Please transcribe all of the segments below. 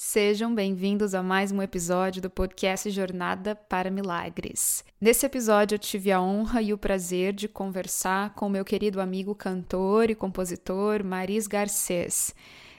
Sejam bem-vindos a mais um episódio do podcast Jornada para Milagres. Nesse episódio eu tive a honra e o prazer de conversar com meu querido amigo cantor e compositor Maris Garcês.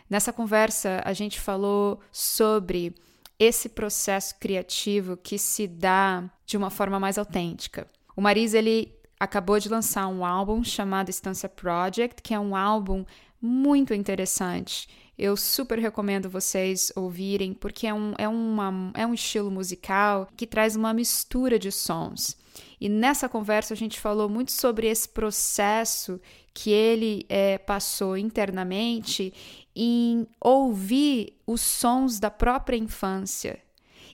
Nessa conversa a gente falou sobre esse processo criativo que se dá de uma forma mais autêntica. O Maris ele acabou de lançar um álbum chamado Estância Project, que é um álbum muito interessante eu super recomendo vocês ouvirem, porque é um, é, uma, é um estilo musical que traz uma mistura de sons. E nessa conversa a gente falou muito sobre esse processo que ele é, passou internamente em ouvir os sons da própria infância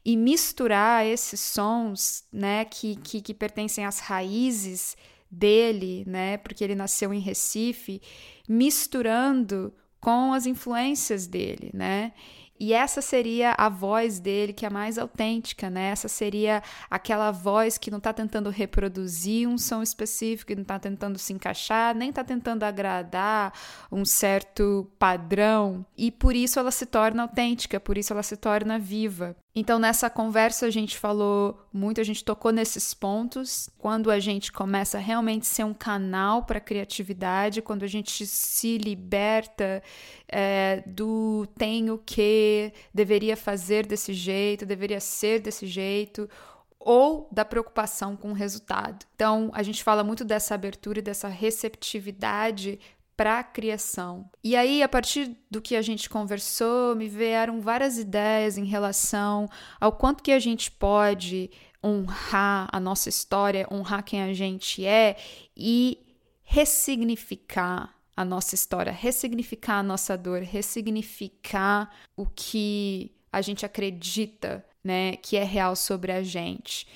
e misturar esses sons, né, que, que, que pertencem às raízes dele, né, porque ele nasceu em Recife, misturando com as influências dele, né? E essa seria a voz dele que é mais autêntica, né? Essa seria aquela voz que não está tentando reproduzir um som específico, que não está tentando se encaixar, nem está tentando agradar um certo padrão. E por isso ela se torna autêntica, por isso ela se torna viva. Então, nessa conversa, a gente falou muito, a gente tocou nesses pontos. Quando a gente começa a realmente ser um canal para a criatividade, quando a gente se liberta é, do tenho que, deveria fazer desse jeito, deveria ser desse jeito, ou da preocupação com o resultado. Então, a gente fala muito dessa abertura e dessa receptividade para a criação. E aí, a partir do que a gente conversou, me vieram várias ideias em relação ao quanto que a gente pode honrar a nossa história, honrar quem a gente é e ressignificar a nossa história, ressignificar a nossa dor, ressignificar o que a gente acredita, né, que é real sobre a gente.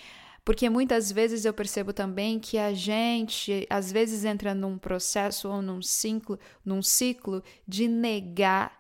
Porque muitas vezes eu percebo também que a gente, às vezes, entra num processo ou num ciclo, num ciclo de negar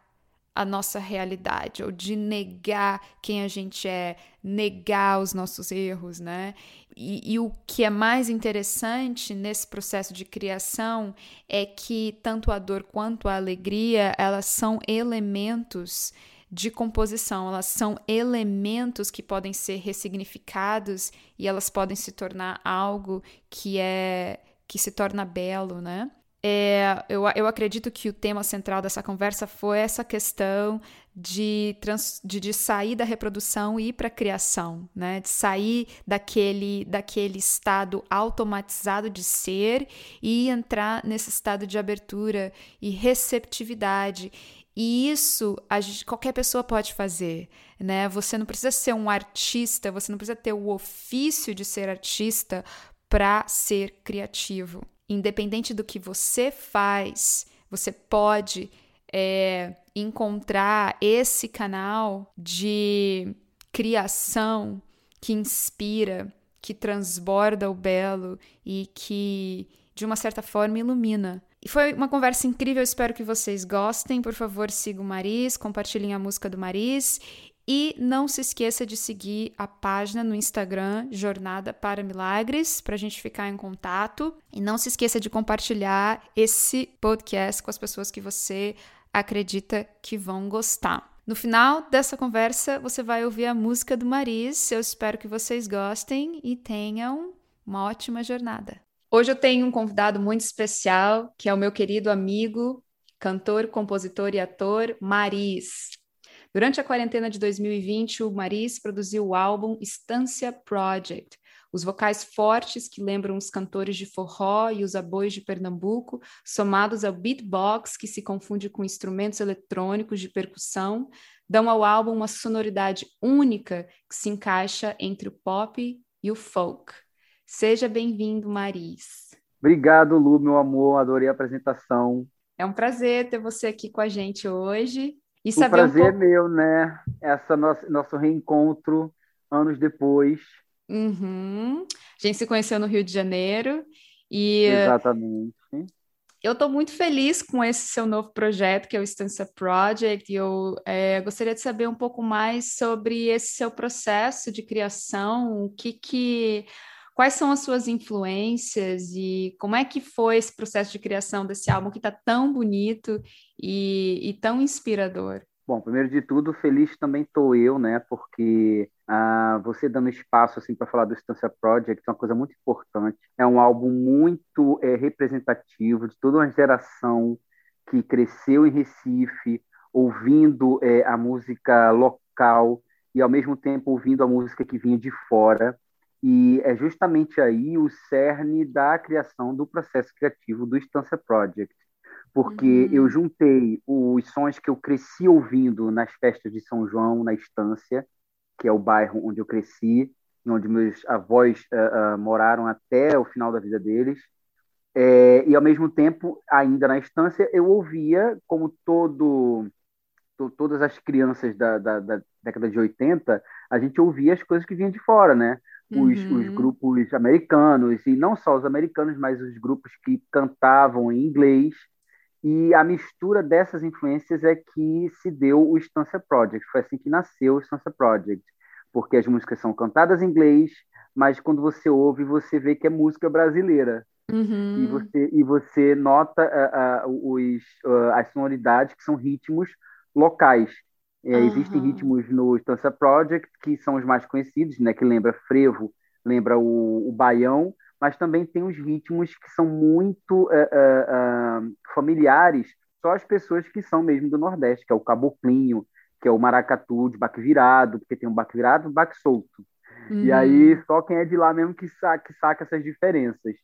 a nossa realidade, ou de negar quem a gente é, negar os nossos erros, né? E, e, o que é mais interessante nesse processo de criação é que tanto a dor quanto a alegria, elas são elementos de composição, elas são elementos que podem ser ressignificados e elas podem se tornar algo que é que se torna belo, né? É, eu, eu acredito que o tema central dessa conversa foi essa questão de, trans, de, de sair da reprodução e ir para a criação, né? de sair daquele, daquele estado automatizado de ser e entrar nesse estado de abertura e receptividade. E isso gente, qualquer pessoa pode fazer, né? Você não precisa ser um artista, você não precisa ter o ofício de ser artista para ser criativo. Independente do que você faz, você pode é, encontrar esse canal de criação que inspira, que transborda o belo e que, de uma certa forma, ilumina foi uma conversa incrível, espero que vocês gostem. Por favor, sigam o Maris, compartilhem a música do Maris e não se esqueça de seguir a página no Instagram Jornada para Milagres para a gente ficar em contato. E não se esqueça de compartilhar esse podcast com as pessoas que você acredita que vão gostar. No final dessa conversa, você vai ouvir a música do Maris. Eu espero que vocês gostem e tenham uma ótima jornada. Hoje eu tenho um convidado muito especial, que é o meu querido amigo, cantor, compositor e ator Maris. Durante a quarentena de 2020, o Maris produziu o álbum Estância Project. Os vocais fortes que lembram os cantores de forró e os aboios de Pernambuco, somados ao beatbox que se confunde com instrumentos eletrônicos de percussão, dão ao álbum uma sonoridade única que se encaixa entre o pop e o folk. Seja bem-vindo, Maris. Obrigado, Lu, meu amor. Adorei a apresentação. É um prazer ter você aqui com a gente hoje. E o prazer um pouco... é meu, né? Essa nosso, nosso reencontro anos depois. Uhum. A gente se conheceu no Rio de Janeiro e exatamente. Eu estou muito feliz com esse seu novo projeto, que é o Estância Project, e eu é, gostaria de saber um pouco mais sobre esse seu processo de criação, o que que Quais são as suas influências e como é que foi esse processo de criação desse álbum que está tão bonito e, e tão inspirador? Bom, primeiro de tudo, feliz também estou eu, né? Porque ah, você dando espaço assim para falar do Estância Project é uma coisa muito importante. É um álbum muito é, representativo de toda uma geração que cresceu em Recife, ouvindo é, a música local e ao mesmo tempo ouvindo a música que vinha de fora. E é justamente aí o cerne da criação do processo criativo do Estância Project porque uhum. eu juntei os sons que eu cresci ouvindo nas festas de São João, na Estância, que é o bairro onde eu cresci, onde meus avós uh, uh, moraram até o final da vida deles. É, e, ao mesmo tempo, ainda na Estância, eu ouvia, como todo, to, todas as crianças da, da, da, década de 80, a gente ouvia as coisas que vinham de fora, né? Os, uhum. os grupos americanos, e não só os americanos, mas os grupos que cantavam em inglês, e a mistura dessas influências é que se deu o Estância Project. Foi assim que nasceu o Estância Project. Porque as músicas são cantadas em inglês, mas quando você ouve, você vê que é música brasileira. Uhum. E, você, e você nota uh, uh, os, uh, as sonoridades que são ritmos locais. É, uhum. Existem ritmos no Estância Project que são os mais conhecidos, né, que lembra frevo, lembra o, o baião, mas também tem os ritmos que são muito uh, uh, uh, familiares só as pessoas que são mesmo do Nordeste, que é o caboclinho, que é o maracatu de baque virado, porque tem um baque virado e um baque solto. Uhum. E aí só quem é de lá mesmo que saca, que saca essas diferenças.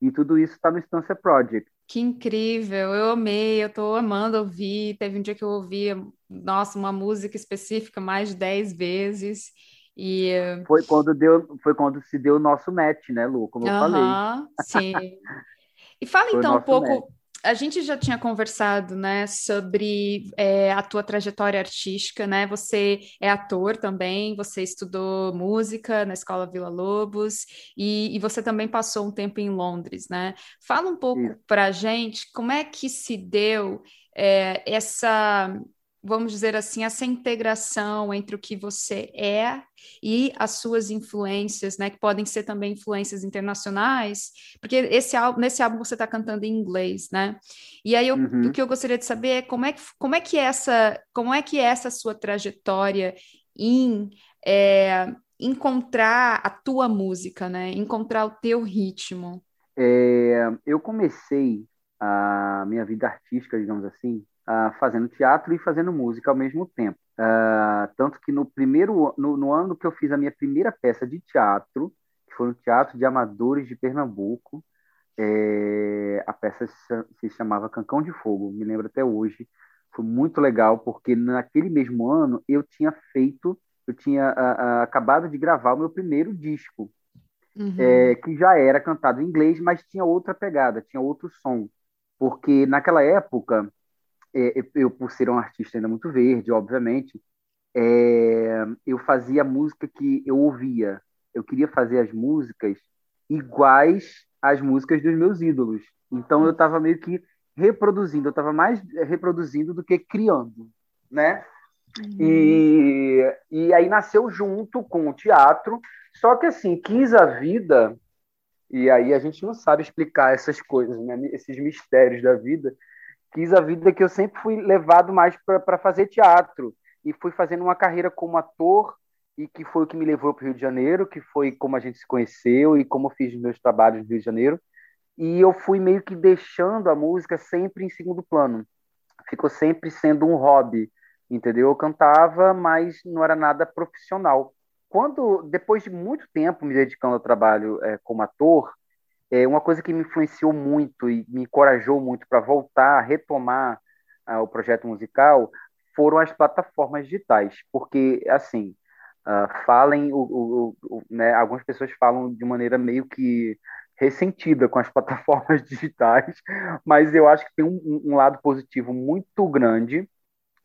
E tudo isso está no Estância Project. Que incrível, eu amei, eu estou amando ouvir. Teve um dia que eu ouvi, nossa, uma música específica mais de 10 vezes. E... Foi quando deu, foi quando se deu o nosso match, né, Lu? Como eu falei. Sim. E fala então um pouco. Match. A gente já tinha conversado, né, sobre é, a tua trajetória artística, né? Você é ator também, você estudou música na Escola Vila Lobos e, e você também passou um tempo em Londres, né? Fala um pouco para a gente como é que se deu é, essa vamos dizer assim, essa integração entre o que você é e as suas influências, né, que podem ser também influências internacionais, porque esse álbum, nesse álbum você está cantando em inglês, né? E aí eu, uhum. o que eu gostaria de saber é como é que como é que é essa como é que é essa sua trajetória em é, encontrar a tua música, né? Encontrar o teu ritmo. É, eu comecei a minha vida artística, digamos assim, uh, fazendo teatro e fazendo música ao mesmo tempo. Uh, tanto que no primeiro no, no, ano que eu fiz a minha primeira peça de teatro, que foi no Teatro de Amadores de Pernambuco, é, a peça se chamava Cancão de Fogo, me lembro até hoje. Foi muito legal, porque naquele mesmo ano eu tinha feito, eu tinha uh, acabado de gravar o meu primeiro disco, uhum. é, que já era cantado em inglês, mas tinha outra pegada, tinha outro som. Porque naquela época é, eu, por ser um artista ainda muito verde, obviamente, é, eu fazia a música que eu ouvia. Eu queria fazer as músicas iguais às músicas dos meus ídolos. Então eu estava meio que reproduzindo, eu estava mais reproduzindo do que criando, né? Uhum. E, e aí nasceu junto com o teatro, só que assim, quis a vida, e aí a gente não sabe explicar essas coisas, né? esses mistérios da vida, quis a vida que eu sempre fui levado mais para fazer teatro e fui fazendo uma carreira como ator e que foi o que me levou para o Rio de Janeiro, que foi como a gente se conheceu e como fiz meus trabalhos no Rio de Janeiro. E eu fui meio que deixando a música sempre em segundo plano. Ficou sempre sendo um hobby, entendeu? Eu cantava, mas não era nada profissional. Quando, depois de muito tempo me dedicando ao trabalho é, como ator, é, uma coisa que me influenciou muito e me encorajou muito para voltar, a retomar uh, o projeto musical, foram as plataformas digitais, porque, assim, uh, falem, o, o, o, né, algumas pessoas falam de maneira meio que ressentida com as plataformas digitais, mas eu acho que tem um, um lado positivo muito grande,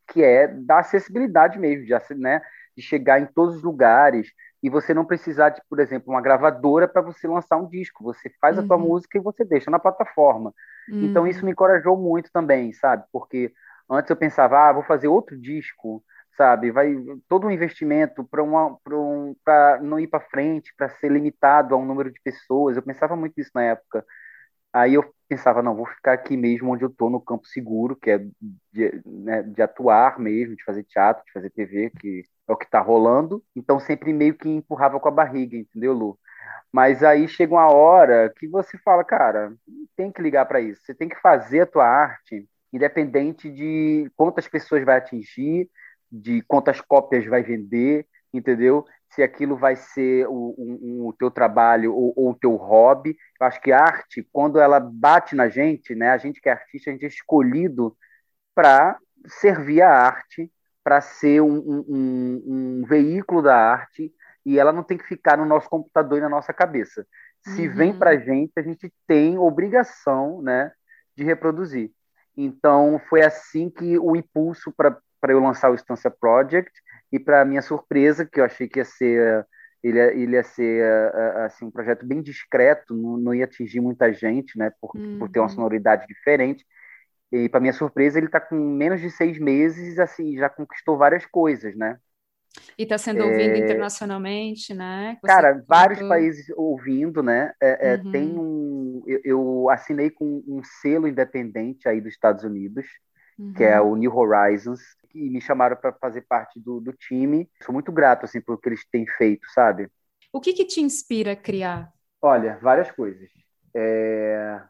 que é da acessibilidade mesmo, de, né, de chegar em todos os lugares, e você não precisar de, por exemplo, uma gravadora para você lançar um disco. Você faz uhum. a uhum. música e você deixa na plataforma. Uhum. Então isso me encorajou muito também, sabe? Porque antes eu pensava, ah, vou fazer outro disco, sabe? Vai todo um investimento para uma para um, não ir para frente, para ser limitado a um número de pessoas. Eu pensava muito isso na época. Aí eu pensava, não, vou ficar aqui mesmo onde eu estou, no campo seguro, que é de, né, de atuar mesmo, de fazer teatro, de fazer TV, que é o que está rolando. Então sempre meio que empurrava com a barriga, entendeu, Lu? Mas aí chega uma hora que você fala, cara, tem que ligar para isso. Você tem que fazer a tua arte, independente de quantas pessoas vai atingir, de quantas cópias vai vender, entendeu? Se aquilo vai ser o, um, o teu trabalho ou, ou, o teu hobby. Eu acho que a arte, quando ela bate na gente, né, a gente que é artista, a gente é escolhido para servir a arte, para ser um, um, um, veículo da arte, e ela não tem que ficar no nosso computador e na nossa cabeça. Se uhum. vem para a gente, a gente tem obrigação né, de reproduzir. Então, foi assim que o impulso para eu lançar o Estância Project, e para minha surpresa, que eu achei que ia ser ele ele ia ser assim, um projeto bem discreto, não, não ia atingir muita gente, né, por, uhum. por ter uma uhum. sonoridade diferente. E para minha surpresa, ele está com menos de seis meses, assim, já conquistou várias coisas, né? E está sendo ouvido é... internacionalmente, né? Você Cara, contou... vários países ouvindo, né? É, é, uhum. Tem um, eu, eu, assinei com um selo independente aí dos Estados Unidos, uhum. que é uhum. o New Horizons, e me chamaram para fazer parte do, do, time. Sou muito grato assim por que eles têm feito, sabe? O que, que te inspira a criar? Olha, várias coisas. É...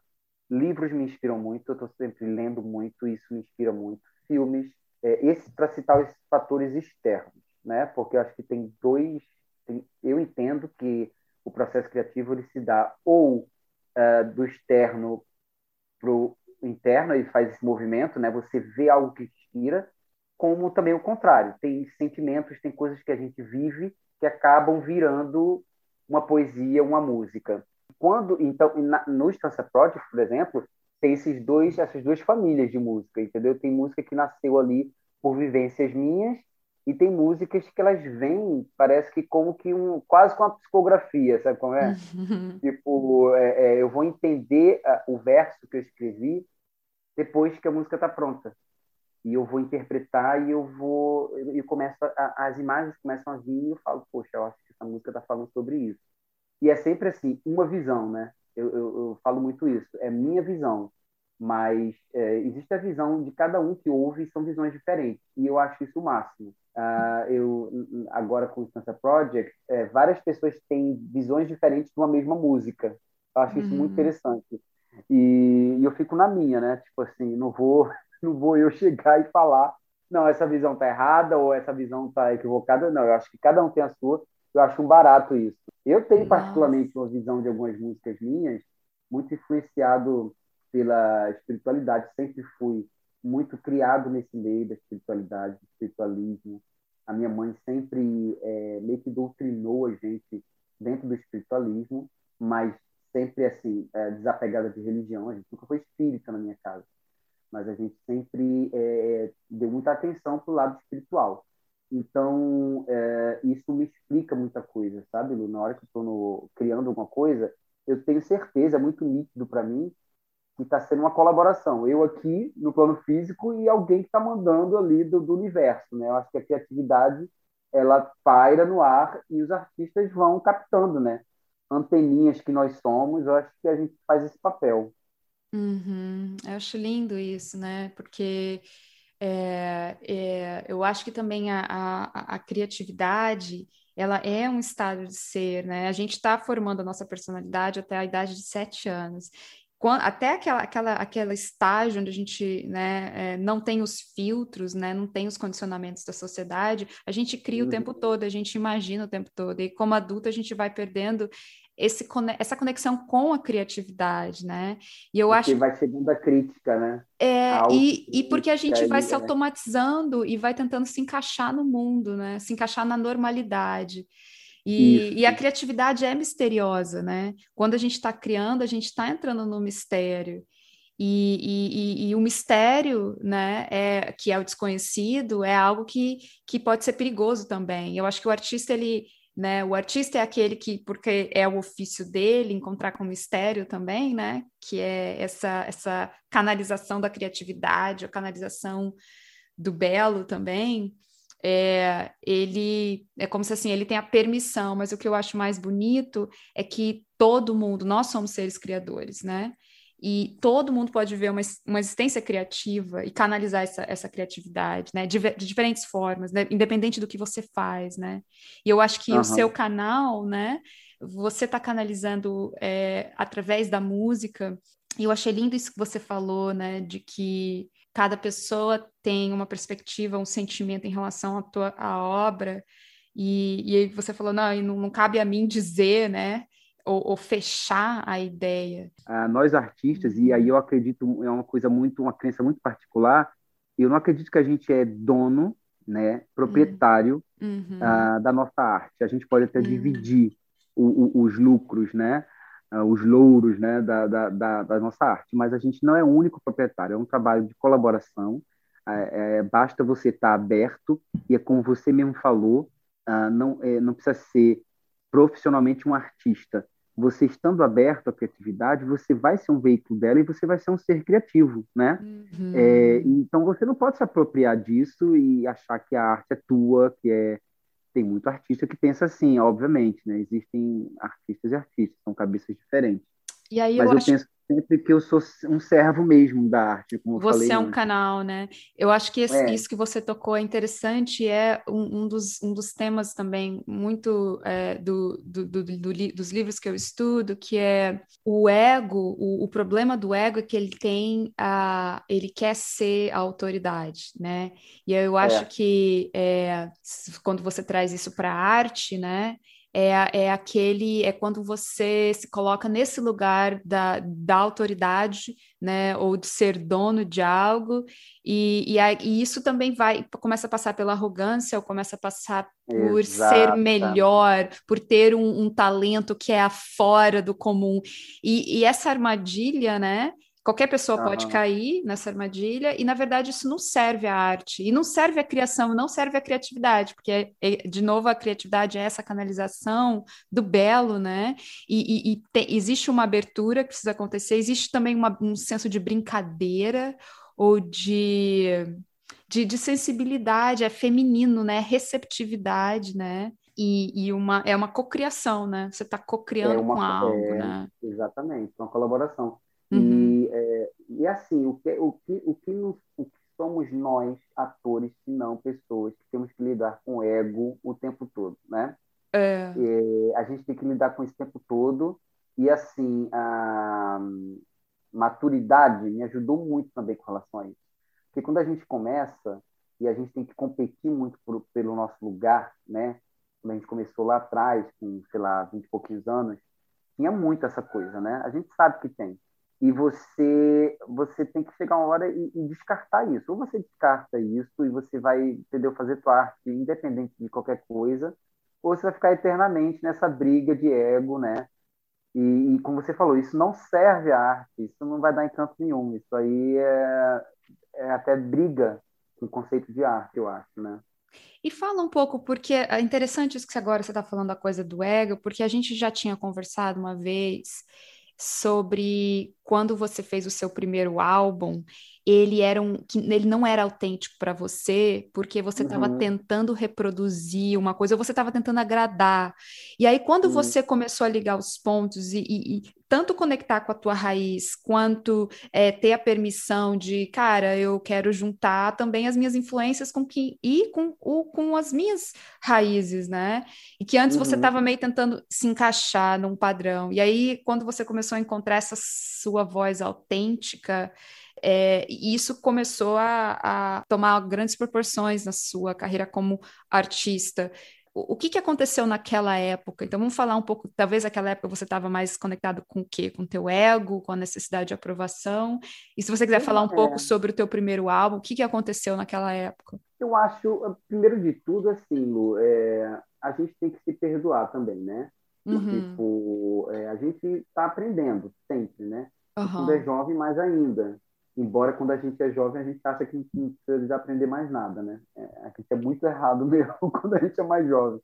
Livros me inspiram muito. Eu estou sempre lendo muito, isso me inspira muito. Filmes. É, esse para citar os fatores externos né? Porque eu acho que tem dois. Tem, eu entendo que o processo criativo ele se dá ou uh, do externo para o interno e faz esse movimento, né? Você vê algo que inspira, como também o contrário. Tem sentimentos, tem coisas que a gente vive que acabam virando uma poesia, uma música. Quando então na, no Stança Project, por exemplo, tem esses dois, essas duas famílias de música, entendeu? Tem música que nasceu ali por vivências minhas e tem músicas que elas vêm, parece que como que um, quase com uma psicografia, sabe como é? tipo, é, é, eu vou entender a, o verso que eu escrevi depois que a música está pronta. E eu vou interpretar e eu vou, eu começo a, as imagens começam a vir e eu falo, poxa, eu acho que essa música está falando sobre isso. E é sempre assim, uma visão, né? Eu, eu, eu falo muito isso, é minha visão mas é, existe a visão de cada um que ouve são visões diferentes e eu acho isso o máximo uh, eu agora com o Instância Project é, várias pessoas têm visões diferentes de uma mesma música eu acho isso muito uhum. interessante e, e, eu fico na minha né tipo assim não vou não vou eu chegar e falar não essa visão tá errada ou essa visão tá equivocada não eu acho que cada um tem a sua eu acho um barato isso eu tenho particularmente uma visão de algumas músicas minhas muito influenciado pela espiritualidade. Sempre fui muito criado nesse meio da espiritualidade, do espiritualismo. A minha mãe sempre é, meio que doutrinou a gente dentro do espiritualismo, mas sempre assim, é, desapegada de religião. A gente nunca foi espírita na minha casa, mas a gente sempre é, deu muita atenção para o lado espiritual. Então, é, isso me explica muita coisa, sabe, Lu? Na hora que estou criando alguma coisa, eu tenho certeza, é muito nítido para mim, que está sendo uma colaboração. Eu aqui no plano físico e alguém que está mandando ali do, do, universo. Né? Eu acho que a criatividade ela paira no ar e os artistas vão captando, né? Anteninhas que nós somos, eu acho que a gente faz esse papel. Uhum. Eu acho lindo isso, né? Porque é, é, eu acho que também a, a, a criatividade ela é um estado de ser, né? A gente está formando a nossa personalidade até a idade de sete anos até aquela, aquela, aquela estágio onde a gente né, é, não tem os filtros, né, não tem os condicionamentos da sociedade, a gente cria o tempo uhum. todo, a gente imagina o tempo todo, e como adulto a gente vai perdendo esse, essa conexão com a criatividade, né? E eu porque acho vai chegando a crítica, né? É, e, e porque a gente vai se né? automatizando e vai tentando se encaixar no mundo, né? Se encaixar na normalidade. E, e, a criatividade é misteriosa, né? Quando a gente está criando, a gente está entrando no mistério. E, e, e, o mistério, né, é, que é o desconhecido, é algo que, que pode ser perigoso também. Eu acho que o artista, ele, né, o artista é aquele que, porque é o ofício dele, encontrar com o mistério também, né, que é essa, essa canalização da criatividade, a canalização do belo também. É, ele é como se assim ele tem a permissão, mas o que eu acho mais bonito é que todo mundo, nós somos seres criadores, né? E todo mundo pode ver uma, uma existência criativa e canalizar essa, essa criatividade, né? De, de diferentes formas, né? independente do que você faz, né? E eu acho que uhum. o seu canal, né? Você está canalizando é, através da música. E eu achei lindo isso que você falou, né? De que cada pessoa tem uma perspectiva, um sentimento em relação à tua à obra. E, e aí você falou, não, não, não cabe a mim dizer, né? Ou, ou fechar a ideia? Ah, nós artistas, e aí eu acredito, é uma coisa muito, uma crença muito particular, eu não acredito que a gente é dono, né, proprietário uhum. ah, da nossa arte. A gente pode até uhum. dividir o, o, os lucros, né, ah, os louros, né, da, da, da, da, nossa arte, mas a gente não é o único proprietário, é um trabalho de colaboração, é, é, basta você estar aberto, e é como você mesmo falou, ah, não, é, não precisa ser profissionalmente um artista, você estando aberto à criatividade, você vai ser um veículo dela e você vai ser um ser criativo, né? Uhum. É, então você não pode se apropriar disso e achar que a arte é tua, que é tem muito artista que pensa assim, obviamente, né? Existem artistas e artistas, são cabeças diferentes. E aí Mas eu, eu acho... penso sempre que eu sou um servo mesmo da arte, como você é um antes. canal, né? Eu acho que esse, é. isso que você tocou é interessante, é um, um, dos, um dos temas também muito é, do, do, do, do, dos livros que eu estudo, que é o ego, o, o problema do ego é que ele tem a, ele quer ser a autoridade, né? E eu acho é. que é, quando você traz isso para a arte, né? É, é aquele, é quando você se coloca nesse lugar da, da autoridade, né, ou de ser dono de algo, e, e, a, e isso também vai, começa a passar pela arrogância, ou começa a passar por ser melhor, por ter um, um, talento que é fora do comum, e, e essa armadilha, né, Qualquer pessoa uhum. pode cair nessa armadilha, e na verdade isso não serve à arte, e não serve à criação, não serve à criatividade, porque, é, de novo, a criatividade é essa canalização do belo, né? E, e, e te, existe uma abertura que precisa acontecer, existe também uma, um senso de brincadeira ou de, de, de sensibilidade, é feminino, né? Receptividade, né? E, e, uma, é uma cocriação, né? Você está cocriando é com algo, é, né? Exatamente, uma colaboração. Uhum. E, é, e assim, o que, o, que, o, que nos, o que somos nós, atores, se não pessoas que temos que lidar com ego o tempo todo, né? É. a gente tem que lidar com isso o tempo todo. E assim, a maturidade me ajudou muito também com relação a isso. Porque quando a gente começa e a gente tem que competir muito por, pelo nosso lugar, né? Quando a gente começou lá atrás, com, sei lá, 20 e pouquinhos anos, tinha muito essa coisa, né? A gente sabe que tem e você você tem que chegar uma hora e, e, descartar isso. Ou você descarta isso e você vai, entendeu, fazer tua arte independente de qualquer coisa, ou você vai ficar eternamente nessa briga de ego, né? E, e como você falou, isso não serve à arte, isso não vai dar encanto nenhum. Isso aí é, é até briga com o conceito de arte, eu acho, né? E fala um pouco, porque é interessante isso que agora você está falando da coisa do ego, porque a gente já tinha conversado uma vez sobre quando você fez o seu primeiro álbum, ele era um que ele não era autêntico para você, porque você estava uhum. tentando reproduzir uma coisa, ou você estava tentando agradar. E aí quando uhum. você começou a ligar os pontos e, e, e, tanto conectar com a tua raiz, quanto é, ter a permissão de, cara, eu quero juntar também as minhas influências com que e com o com as minhas raízes, né? E que antes uhum. você estava meio tentando se encaixar num padrão. E aí quando você começou a encontrar essa sua voz autêntica, é, e isso começou a, a, tomar grandes proporções na sua carreira como artista. O, que, que aconteceu naquela época? Então, vamos falar um pouco, talvez naquela época você estava mais conectado com o quê? Com o teu ego, com a necessidade de aprovação? E se você quiser falar um é. pouco sobre o teu primeiro álbum, o que, que aconteceu naquela época? Eu acho, primeiro de tudo, assim, Lu, é, a gente tem que se perdoar também, né? Uhum. Tipo, é, a gente está aprendendo sempre, né? Uhum. Quando é jovem, mais ainda. Embora quando a gente é jovem, a gente acha que não precisa aprender mais nada, né? É, a gente é muito errado mesmo quando a gente é mais jovem.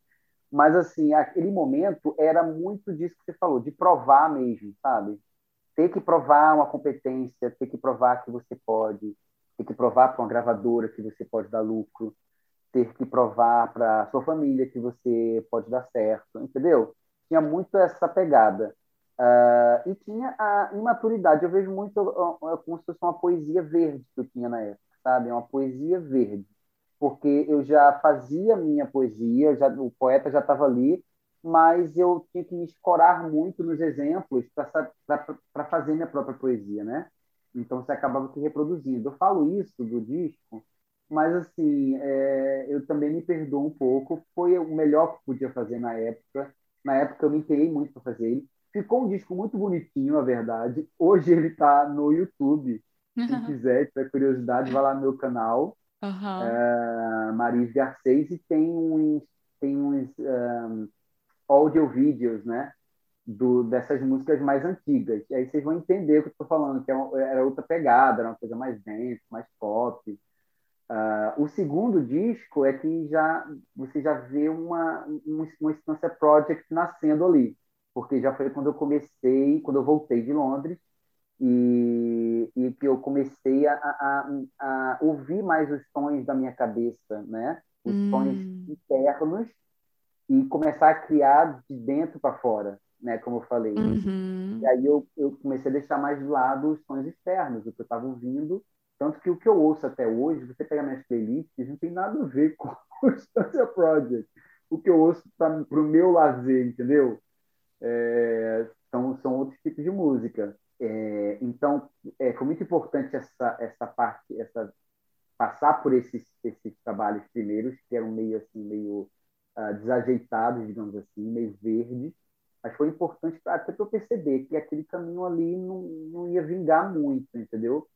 Mas, assim, aquele momento era muito disso que você falou, de provar mesmo, sabe? Ter que provar uma competência, ter que provar que você pode, ter que provar para uma gravadora que você pode dar lucro, ter que provar para sua família que você pode dar certo, entendeu? Tinha muito essa pegada. Uh, e tinha a imaturidade. Eu vejo muito uh, como se fosse uma poesia verde que eu tinha na época, sabe? Uma poesia verde. Porque eu já fazia minha poesia, já, o poeta já estava ali, mas eu tinha que me escorar muito nos exemplos para fazer minha própria poesia, né? Então você acabava que reproduzindo. Eu falo isso do disco, mas assim, é, eu também me perdoo um pouco. Foi o melhor que podia fazer na época. Na época eu me empenhei muito para fazer ele. Ficou um disco muito bonitinho, a verdade. Hoje ele está no YouTube. Quem quiser, tiver curiosidade, vai lá no meu canal, uhum. é, Maris Garcês, e tem uns, tem uns um, audio vídeos, né? Do, dessas músicas mais antigas. E aí vocês vão entender o que eu estou falando, que é era outra pegada, era uma coisa mais densa, mais pop. Uh, o segundo disco é que já você já vê uma, uma, uma instância project nascendo ali, porque já foi quando eu comecei, quando eu voltei de Londres e, e que eu comecei a, a, a, ouvir mais os tons da minha cabeça, né? Os hum. tons internos e começar a criar de dentro para fora, né? Como eu falei. Uhum. E aí eu, eu comecei a deixar mais de lado os tons externos, o que eu estava ouvindo. Tanto que o que eu ouço até hoje, você pega minhas playlists, não tem nada a ver com o Stanza Project. O que eu ouço para o meu lazer, entendeu? É, são, são outros tipos de música. É, então, é, foi muito importante essa, essa parte, essa, passar por esses, esses trabalhos primeiros, que eram meio assim, meio uh, desajeitados, digamos assim, meio verdes, mas foi importante pra, até para eu perceber que aquele caminho ali não, não ia vingar muito, entendeu?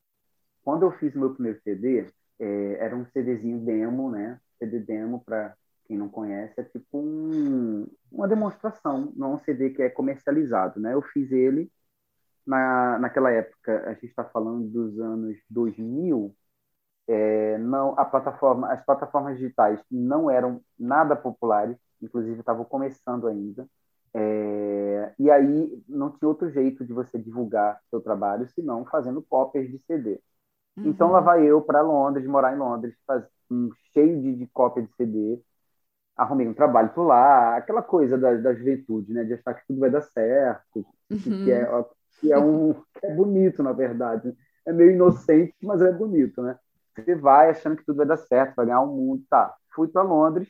Quando eu fiz meu primeiro CD, é, era um CDzinho demo, né? CD demo, para quem não conhece, é tipo um, uma demonstração, não um CD que é comercializado, né? Eu fiz ele na, naquela época, a gente está falando dos anos 2000, é, não a plataforma, as plataformas digitais não eram nada populares, inclusive estavam começando ainda. É, e aí não tinha outro jeito de você divulgar seu trabalho senão fazendo cópias de CD. Uhum. Então lá vai eu para Londres, morar em Londres, faz, um, cheio de, de cópia de CD. Arrumei um trabalho por lá, aquela coisa da, da juventude, né? De achar que tudo vai dar certo, uhum. que, é, que, é um, que é bonito, na verdade. É meio inocente, mas é bonito, né? Você vai achando que tudo vai dar certo, vai ganhar o um mundo. Tá, fui para Londres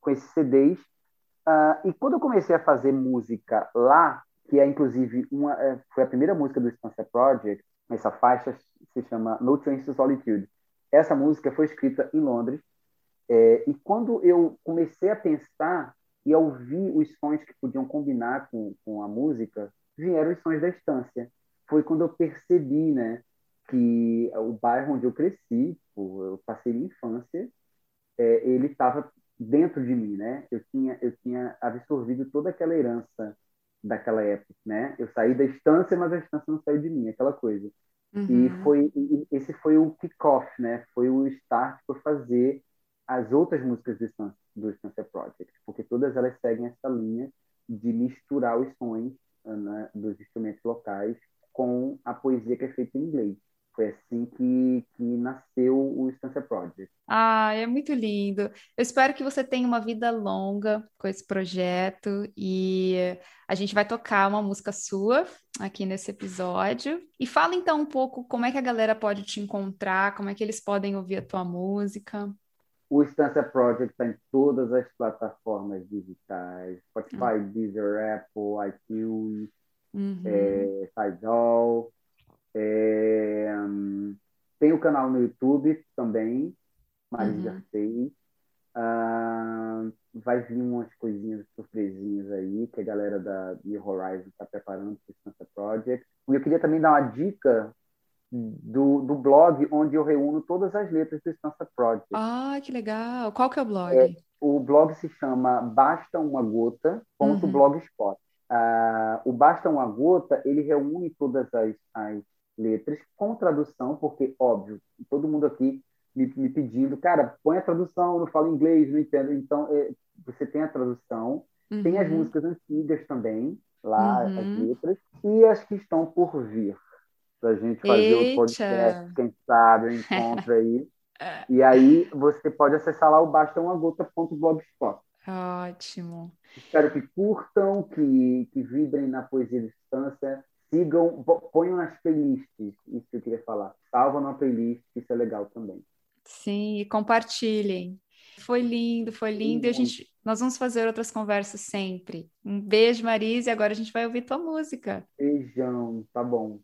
com esses CDs. Uh, ah, e quando eu comecei a fazer música lá, que é inclusive uma, é, foi a primeira música do Spencer Project, essa faixa se chama No Trains to Solitude. Essa música foi escrita em Londres. É, e quando eu comecei a pensar e a ouvir os sons que podiam combinar com, com a música, vieram os sons da estância. Foi quando eu percebi, né, que o bairro onde eu cresci, eu passei minha infância, é, ele estava dentro de mim, né? Eu tinha eu tinha absorvido toda aquela herança daquela época, né? Eu saí da estância, mas a estância não saiu de mim, aquela coisa. Uhum. E foi e esse foi o kick-off, né? Foi o start para fazer as outras músicas do Estância, do Project, porque todas elas seguem essa linha de misturar os sons né, dos instrumentos locais com a poesia que é feita em inglês. Foi assim que, que nasceu o Estância Project. Ah, é muito lindo. Eu espero que você tenha uma vida longa com esse projeto e a gente vai tocar uma música sua aqui nesse episódio. E fala então um pouco como é que a galera pode te encontrar, como é que eles podem ouvir a tua música. O Estância Project está em todas as plataformas digitais, Spotify, uhum. Deezer, Apple, iTunes, uhum. é, Tidal. É, tem o canal no YouTube também, Maria uhum. Garcês. Uh, vai vir umas coisinhas, surpresinhas aí, que a galera da New Horizon está preparando para o Santa Project. E eu queria também dar uma dica do, do blog onde eu reúno todas as letras do Stança Project. Ah, que legal! Qual que é o blog? É, o blog se chama basta uma gota.blogspot. Uhum. Uh, o Basta uma Gota, ele reúne todas as, as letras com tradução, porque, óbvio, todo mundo aqui me, me pedindo, cara, põe a tradução, não falo inglês, não entendo. Então, é, você tem a tradução, uhum. tem as uhum. músicas antigas também, lá, uhum. as letras, e as que estão por vir, para a gente fazer Eita. o podcast, quem sabe, encontra aí. e aí você pode acessar lá o bastaumaGota.blogspot. Ótimo. Espero que curtam, que, que vibrem na poesia de distância, sigam, ponham nas playlists, isso que eu queria falar. Salvam na playlist, isso é legal também. Sim, e compartilhem. Foi lindo, foi lindo. E a gente, nós vamos fazer outras conversas sempre. Um beijo, Marise, e agora a gente vai ouvir tua música. Beijão, tá bom.